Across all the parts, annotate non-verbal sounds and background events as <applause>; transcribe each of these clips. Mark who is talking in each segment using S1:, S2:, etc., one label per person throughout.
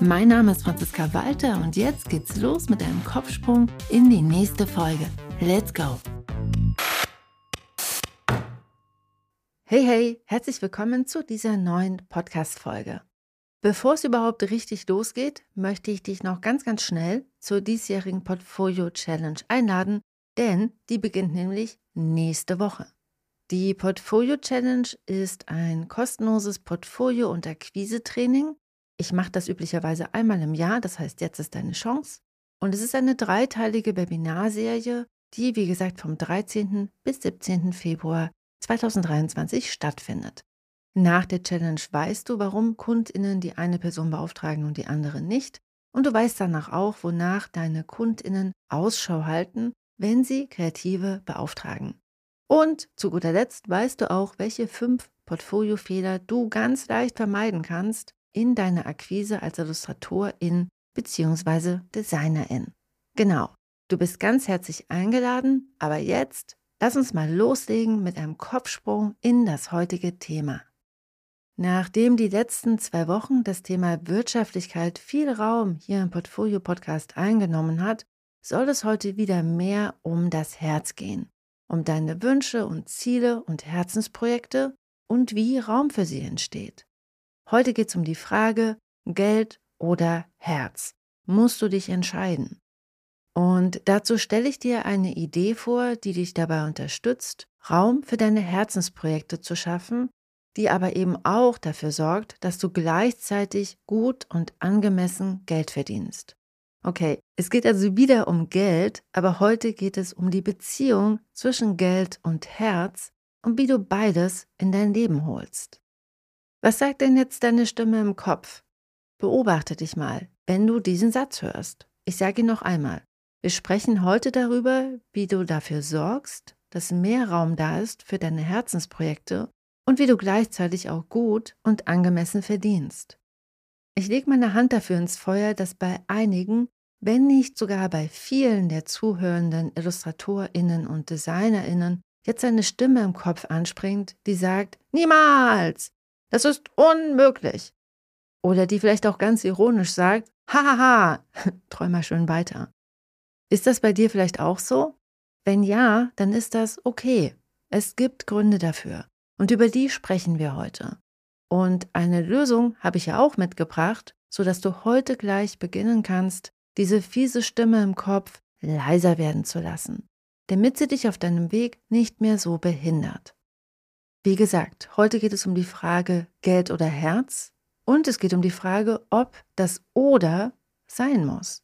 S1: Mein Name ist Franziska Walter und jetzt geht's los mit einem Kopfsprung in die nächste Folge. Let's go! Hey, hey, herzlich willkommen zu dieser neuen Podcast-Folge. Bevor es überhaupt richtig losgeht, möchte ich dich noch ganz, ganz schnell zur diesjährigen Portfolio Challenge einladen, denn die beginnt nämlich nächste Woche. Die Portfolio Challenge ist ein kostenloses Portfolio- und Akquise-Training. Ich mache das üblicherweise einmal im Jahr, das heißt, jetzt ist deine Chance. Und es ist eine dreiteilige Webinarserie, die, wie gesagt, vom 13. bis 17. Februar 2023 stattfindet. Nach der Challenge weißt du, warum Kundinnen die eine Person beauftragen und die andere nicht. Und du weißt danach auch, wonach deine Kundinnen Ausschau halten, wenn sie Kreative beauftragen. Und zu guter Letzt weißt du auch, welche fünf Portfoliofehler du ganz leicht vermeiden kannst in deiner Akquise als Illustratorin bzw. Designerin. Genau, du bist ganz herzlich eingeladen, aber jetzt Lass uns mal loslegen mit einem Kopfsprung in das heutige Thema. Nachdem die letzten zwei Wochen das Thema Wirtschaftlichkeit viel Raum hier im Portfolio Podcast eingenommen hat, soll es heute wieder mehr um das Herz gehen, um deine Wünsche und Ziele und Herzensprojekte und wie Raum für sie entsteht. Heute geht es um die Frage Geld oder Herz. Musst du dich entscheiden? Und dazu stelle ich dir eine Idee vor, die dich dabei unterstützt, Raum für deine Herzensprojekte zu schaffen, die aber eben auch dafür sorgt, dass du gleichzeitig gut und angemessen Geld verdienst. Okay, es geht also wieder um Geld, aber heute geht es um die Beziehung zwischen Geld und Herz und wie du beides in dein Leben holst. Was sagt denn jetzt deine Stimme im Kopf? Beobachte dich mal, wenn du diesen Satz hörst. Ich sage ihn noch einmal. Wir sprechen heute darüber, wie du dafür sorgst, dass mehr Raum da ist für deine Herzensprojekte und wie du gleichzeitig auch gut und angemessen verdienst. Ich lege meine Hand dafür ins Feuer, dass bei einigen, wenn nicht sogar bei vielen der zuhörenden Illustratorinnen und Designerinnen jetzt eine Stimme im Kopf anspringt, die sagt, niemals, das ist unmöglich. Oder die vielleicht auch ganz ironisch sagt, hahaha, <laughs> träum mal schön weiter. Ist das bei dir vielleicht auch so? Wenn ja, dann ist das okay. Es gibt Gründe dafür. Und über die sprechen wir heute. Und eine Lösung habe ich ja auch mitgebracht, sodass du heute gleich beginnen kannst, diese fiese Stimme im Kopf leiser werden zu lassen, damit sie dich auf deinem Weg nicht mehr so behindert. Wie gesagt, heute geht es um die Frage Geld oder Herz und es geht um die Frage, ob das oder sein muss.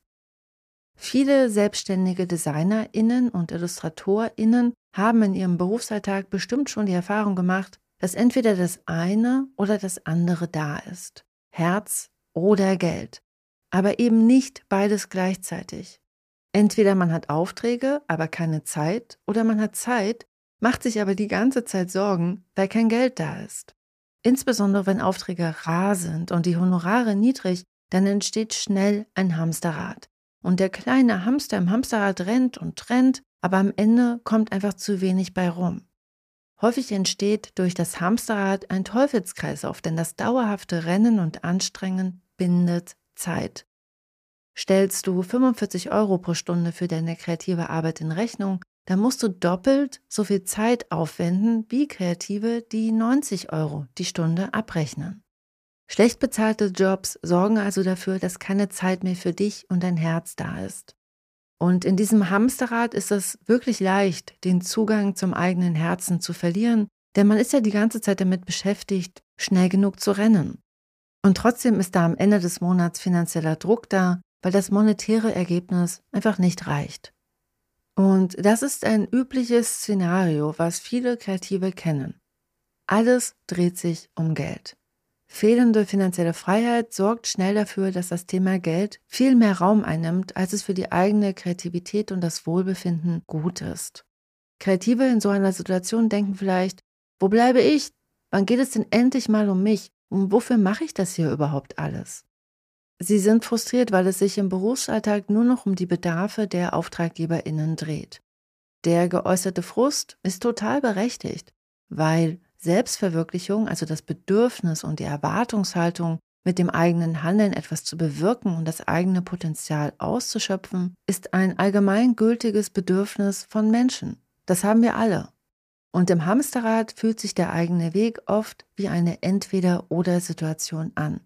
S1: Viele selbstständige DesignerInnen und IllustratorInnen haben in ihrem Berufsalltag bestimmt schon die Erfahrung gemacht, dass entweder das eine oder das andere da ist. Herz oder Geld. Aber eben nicht beides gleichzeitig. Entweder man hat Aufträge, aber keine Zeit, oder man hat Zeit, macht sich aber die ganze Zeit Sorgen, weil kein Geld da ist. Insbesondere wenn Aufträge rar sind und die Honorare niedrig, dann entsteht schnell ein Hamsterrad. Und der kleine Hamster im Hamsterrad rennt und rennt, aber am Ende kommt einfach zu wenig bei rum. Häufig entsteht durch das Hamsterrad ein Teufelskreislauf, denn das dauerhafte Rennen und Anstrengen bindet Zeit. Stellst du 45 Euro pro Stunde für deine kreative Arbeit in Rechnung, dann musst du doppelt so viel Zeit aufwenden wie Kreative, die 90 Euro die Stunde abrechnen. Schlecht bezahlte Jobs sorgen also dafür, dass keine Zeit mehr für dich und dein Herz da ist. Und in diesem Hamsterrad ist es wirklich leicht, den Zugang zum eigenen Herzen zu verlieren, denn man ist ja die ganze Zeit damit beschäftigt, schnell genug zu rennen. Und trotzdem ist da am Ende des Monats finanzieller Druck da, weil das monetäre Ergebnis einfach nicht reicht. Und das ist ein übliches Szenario, was viele Kreative kennen. Alles dreht sich um Geld. Fehlende finanzielle Freiheit sorgt schnell dafür, dass das Thema Geld viel mehr Raum einnimmt, als es für die eigene Kreativität und das Wohlbefinden gut ist. Kreative in so einer Situation denken vielleicht, wo bleibe ich? Wann geht es denn endlich mal um mich? Und wofür mache ich das hier überhaupt alles? Sie sind frustriert, weil es sich im Berufsalltag nur noch um die Bedarfe der Auftraggeberinnen dreht. Der geäußerte Frust ist total berechtigt, weil Selbstverwirklichung, also das Bedürfnis und die Erwartungshaltung, mit dem eigenen Handeln etwas zu bewirken und das eigene Potenzial auszuschöpfen, ist ein allgemeingültiges Bedürfnis von Menschen. Das haben wir alle. Und im Hamsterrad fühlt sich der eigene Weg oft wie eine Entweder-oder-Situation an.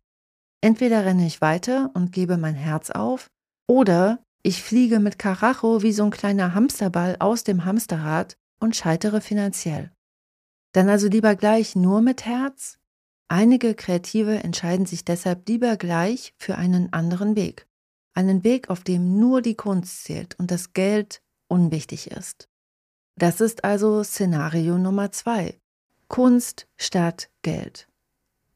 S1: Entweder renne ich weiter und gebe mein Herz auf, oder ich fliege mit Karacho wie so ein kleiner Hamsterball aus dem Hamsterrad und scheitere finanziell. Dann also lieber gleich nur mit Herz? Einige Kreative entscheiden sich deshalb lieber gleich für einen anderen Weg. Einen Weg, auf dem nur die Kunst zählt und das Geld unwichtig ist. Das ist also Szenario Nummer zwei. Kunst statt Geld.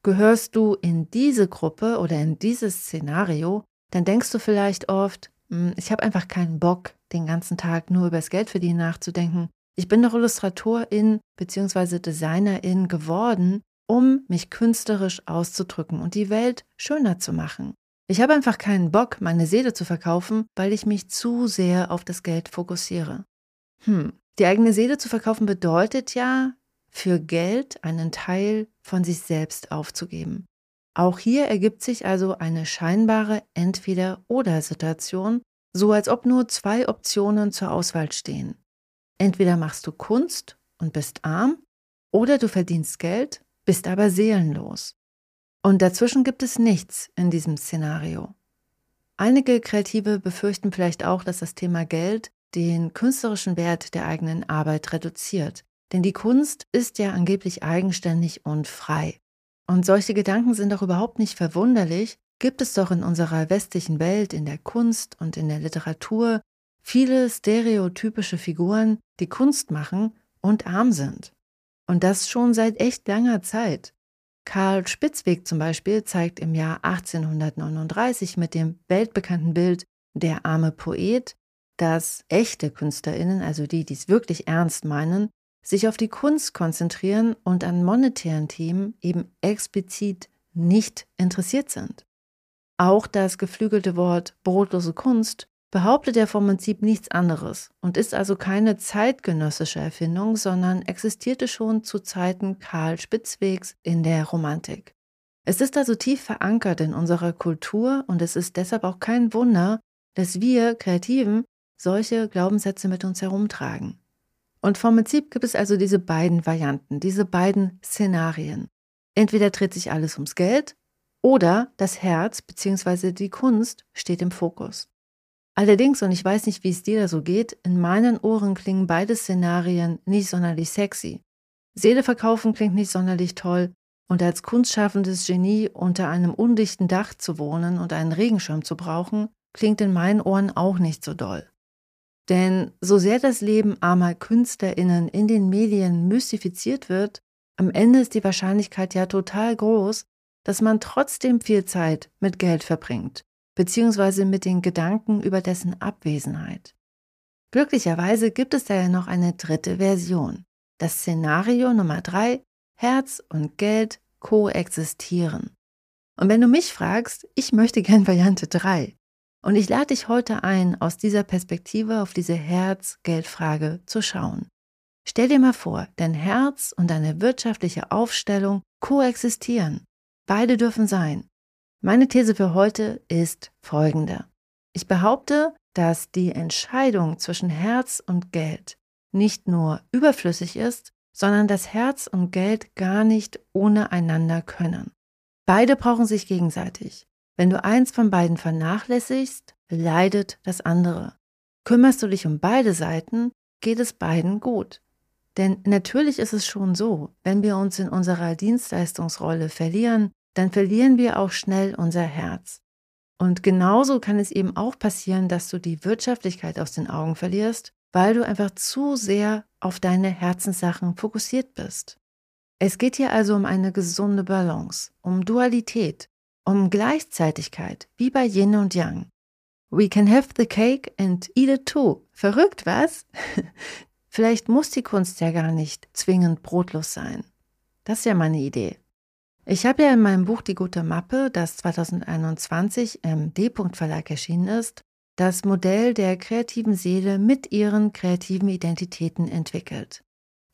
S1: Gehörst du in diese Gruppe oder in dieses Szenario, dann denkst du vielleicht oft, hm, ich habe einfach keinen Bock, den ganzen Tag nur übers Geldverdienen nachzudenken. Ich bin doch Illustratorin bzw. Designerin geworden, um mich künstlerisch auszudrücken und die Welt schöner zu machen. Ich habe einfach keinen Bock, meine Seele zu verkaufen, weil ich mich zu sehr auf das Geld fokussiere. Hm, die eigene Seele zu verkaufen bedeutet ja, für Geld einen Teil von sich selbst aufzugeben. Auch hier ergibt sich also eine scheinbare Entweder-oder-Situation, so als ob nur zwei Optionen zur Auswahl stehen. Entweder machst du Kunst und bist arm, oder du verdienst Geld, bist aber seelenlos. Und dazwischen gibt es nichts in diesem Szenario. Einige Kreative befürchten vielleicht auch, dass das Thema Geld den künstlerischen Wert der eigenen Arbeit reduziert. Denn die Kunst ist ja angeblich eigenständig und frei. Und solche Gedanken sind doch überhaupt nicht verwunderlich, gibt es doch in unserer westlichen Welt, in der Kunst und in der Literatur viele stereotypische Figuren, die Kunst machen und arm sind. Und das schon seit echt langer Zeit. Karl Spitzweg zum Beispiel zeigt im Jahr 1839 mit dem weltbekannten Bild Der arme Poet dass echte Künstlerinnen, also die, die es wirklich ernst meinen, sich auf die Kunst konzentrieren und an monetären Themen eben explizit nicht interessiert sind. Auch das geflügelte Wort brotlose Kunst behauptet ja vom Prinzip nichts anderes und ist also keine zeitgenössische Erfindung, sondern existierte schon zu Zeiten Karl Spitzwegs in der Romantik. Es ist also tief verankert in unserer Kultur und es ist deshalb auch kein Wunder, dass wir Kreativen solche Glaubenssätze mit uns herumtragen. Und vom Prinzip gibt es also diese beiden Varianten, diese beiden Szenarien. Entweder dreht sich alles ums Geld oder das Herz bzw. die Kunst steht im Fokus. Allerdings, und ich weiß nicht, wie es dir da so geht, in meinen Ohren klingen beide Szenarien nicht sonderlich sexy. Seele verkaufen klingt nicht sonderlich toll und als kunstschaffendes Genie unter einem undichten Dach zu wohnen und einen Regenschirm zu brauchen, klingt in meinen Ohren auch nicht so doll. Denn so sehr das Leben armer Künstlerinnen in den Medien mystifiziert wird, am Ende ist die Wahrscheinlichkeit ja total groß, dass man trotzdem viel Zeit mit Geld verbringt, beziehungsweise mit den Gedanken über dessen Abwesenheit. Glücklicherweise gibt es da ja noch eine dritte Version. Das Szenario Nummer drei, Herz und Geld koexistieren. Und wenn du mich fragst, ich möchte gern Variante 3. Und ich lade dich heute ein, aus dieser Perspektive auf diese Herz-Geld-Frage zu schauen. Stell dir mal vor, dein Herz und deine wirtschaftliche Aufstellung koexistieren. Beide dürfen sein. Meine These für heute ist folgende. Ich behaupte, dass die Entscheidung zwischen Herz und Geld nicht nur überflüssig ist, sondern dass Herz und Geld gar nicht ohne einander können. Beide brauchen sich gegenseitig. Wenn du eins von beiden vernachlässigst, leidet das andere. Kümmerst du dich um beide Seiten, geht es beiden gut. Denn natürlich ist es schon so, wenn wir uns in unserer Dienstleistungsrolle verlieren, dann verlieren wir auch schnell unser Herz. Und genauso kann es eben auch passieren, dass du die Wirtschaftlichkeit aus den Augen verlierst, weil du einfach zu sehr auf deine Herzenssachen fokussiert bist. Es geht hier also um eine gesunde Balance, um Dualität, um Gleichzeitigkeit, wie bei Yin und Yang. We can have the cake and eat it too. Verrückt, was? <laughs> Vielleicht muss die Kunst ja gar nicht zwingend brotlos sein. Das ist ja meine Idee. Ich habe ja in meinem Buch Die gute Mappe, das 2021 im D-Punkt Verlag erschienen ist, das Modell der kreativen Seele mit ihren kreativen Identitäten entwickelt.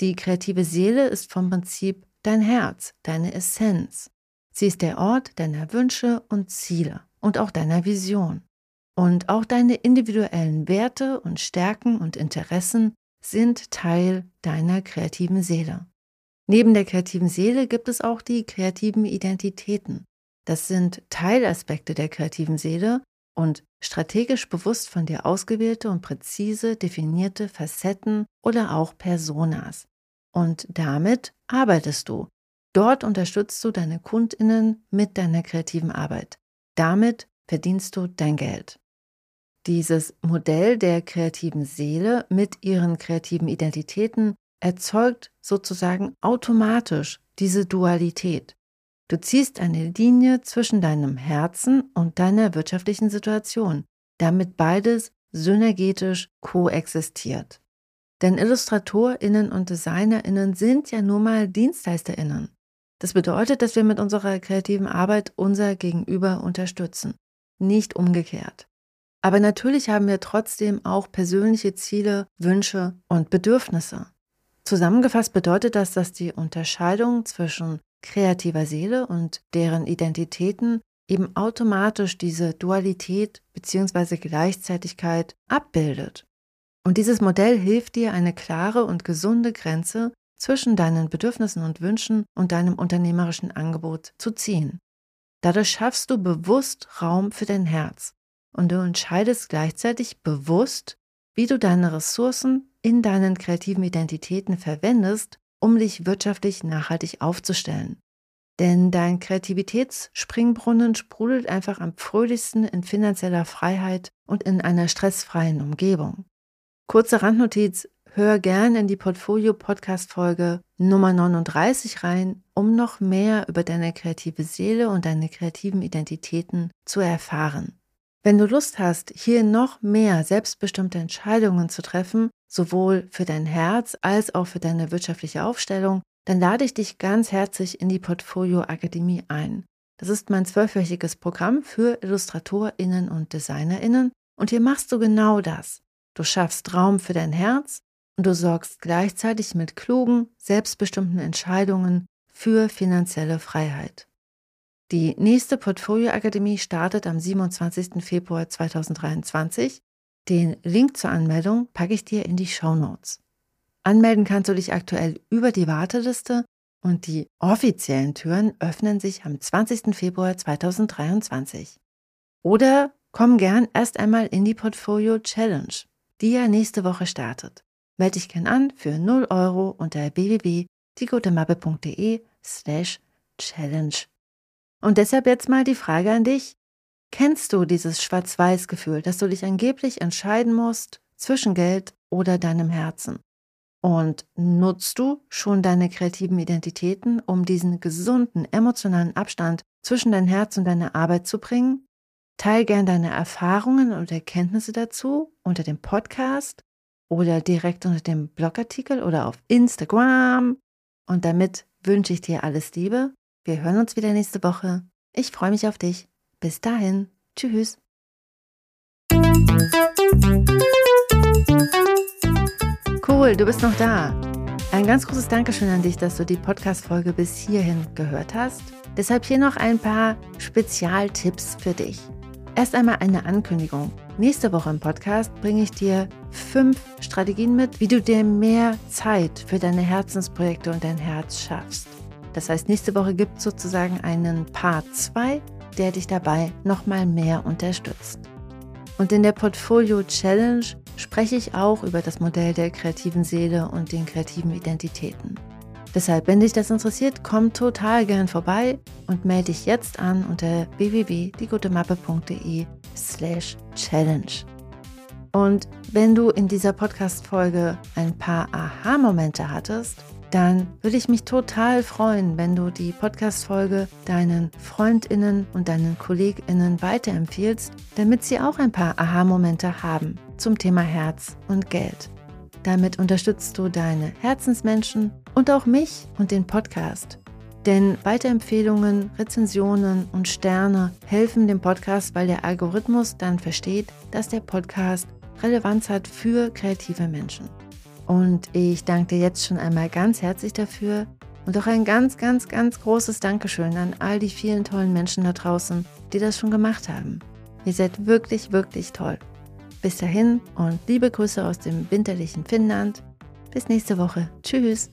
S1: Die kreative Seele ist vom Prinzip dein Herz, deine Essenz. Sie ist der Ort deiner Wünsche und Ziele und auch deiner Vision. Und auch deine individuellen Werte und Stärken und Interessen sind Teil deiner kreativen Seele. Neben der kreativen Seele gibt es auch die kreativen Identitäten. Das sind Teilaspekte der kreativen Seele und strategisch bewusst von dir ausgewählte und präzise definierte Facetten oder auch Personas. Und damit arbeitest du. Dort unterstützt du deine Kundinnen mit deiner kreativen Arbeit. Damit verdienst du dein Geld. Dieses Modell der kreativen Seele mit ihren kreativen Identitäten erzeugt sozusagen automatisch diese Dualität. Du ziehst eine Linie zwischen deinem Herzen und deiner wirtschaftlichen Situation, damit beides synergetisch koexistiert. Denn Illustratorinnen und Designerinnen sind ja nun mal Dienstleisterinnen. Das bedeutet, dass wir mit unserer kreativen Arbeit unser Gegenüber unterstützen, nicht umgekehrt. Aber natürlich haben wir trotzdem auch persönliche Ziele, Wünsche und Bedürfnisse. Zusammengefasst bedeutet das, dass die Unterscheidung zwischen kreativer Seele und deren Identitäten eben automatisch diese Dualität bzw. Gleichzeitigkeit abbildet. Und dieses Modell hilft dir, eine klare und gesunde Grenze zwischen deinen Bedürfnissen und Wünschen und deinem unternehmerischen Angebot zu ziehen. Dadurch schaffst du bewusst Raum für dein Herz und du entscheidest gleichzeitig bewusst, wie du deine Ressourcen in deinen kreativen Identitäten verwendest, um dich wirtschaftlich nachhaltig aufzustellen. Denn dein Kreativitätsspringbrunnen sprudelt einfach am fröhlichsten in finanzieller Freiheit und in einer stressfreien Umgebung. Kurze Randnotiz, hör gern in die Portfolio-Podcast-Folge Nummer 39 rein, um noch mehr über deine kreative Seele und deine kreativen Identitäten zu erfahren. Wenn du Lust hast, hier noch mehr selbstbestimmte Entscheidungen zu treffen, sowohl für dein Herz als auch für deine wirtschaftliche Aufstellung, dann lade ich dich ganz herzlich in die Portfolio Akademie ein. Das ist mein zwölfwöchiges Programm für IllustratorInnen und DesignerInnen und hier machst du genau das. Du schaffst Raum für dein Herz und du sorgst gleichzeitig mit klugen, selbstbestimmten Entscheidungen für finanzielle Freiheit. Die nächste Portfolio Akademie startet am 27. Februar 2023. Den Link zur Anmeldung packe ich dir in die Show Notes. Anmelden kannst du dich aktuell über die Warteliste und die offiziellen Türen öffnen sich am 20. Februar 2023. Oder komm gern erst einmal in die Portfolio Challenge, die ja nächste Woche startet. Melde dich gern an für 0 Euro unter www.digotemappe.de slash challenge. Und deshalb jetzt mal die Frage an dich. Kennst du dieses Schwarz-Weiß-Gefühl, dass du dich angeblich entscheiden musst zwischen Geld oder deinem Herzen? Und nutzt du schon deine kreativen Identitäten, um diesen gesunden emotionalen Abstand zwischen dein Herz und deine Arbeit zu bringen? Teil gern deine Erfahrungen und Erkenntnisse dazu unter dem Podcast oder direkt unter dem Blogartikel oder auf Instagram. Und damit wünsche ich dir alles Liebe. Wir hören uns wieder nächste Woche. Ich freue mich auf dich. Bis dahin. Tschüss. Cool, du bist noch da. Ein ganz großes Dankeschön an dich, dass du die Podcast-Folge bis hierhin gehört hast. Deshalb hier noch ein paar Spezialtipps für dich. Erst einmal eine Ankündigung. Nächste Woche im Podcast bringe ich dir fünf Strategien mit, wie du dir mehr Zeit für deine Herzensprojekte und dein Herz schaffst. Das heißt, nächste Woche gibt es sozusagen einen Part 2, der dich dabei nochmal mehr unterstützt. Und in der Portfolio Challenge spreche ich auch über das Modell der kreativen Seele und den kreativen Identitäten. Deshalb, wenn dich das interessiert, komm total gern vorbei und melde dich jetzt an unter www.diegutemappe.de slash challenge. Und wenn du in dieser Podcast-Folge ein paar Aha-Momente hattest, dann würde ich mich total freuen, wenn du die Podcast-Folge deinen FreundInnen und deinen KollegInnen weiterempfiehlst, damit sie auch ein paar Aha-Momente haben zum Thema Herz und Geld. Damit unterstützt du deine Herzensmenschen und auch mich und den Podcast. Denn Weiterempfehlungen, Rezensionen und Sterne helfen dem Podcast, weil der Algorithmus dann versteht, dass der Podcast Relevanz hat für kreative Menschen. Und ich danke dir jetzt schon einmal ganz herzlich dafür und auch ein ganz, ganz, ganz großes Dankeschön an all die vielen tollen Menschen da draußen, die das schon gemacht haben. Ihr seid wirklich, wirklich toll. Bis dahin und liebe Grüße aus dem winterlichen Finnland. Bis nächste Woche. Tschüss.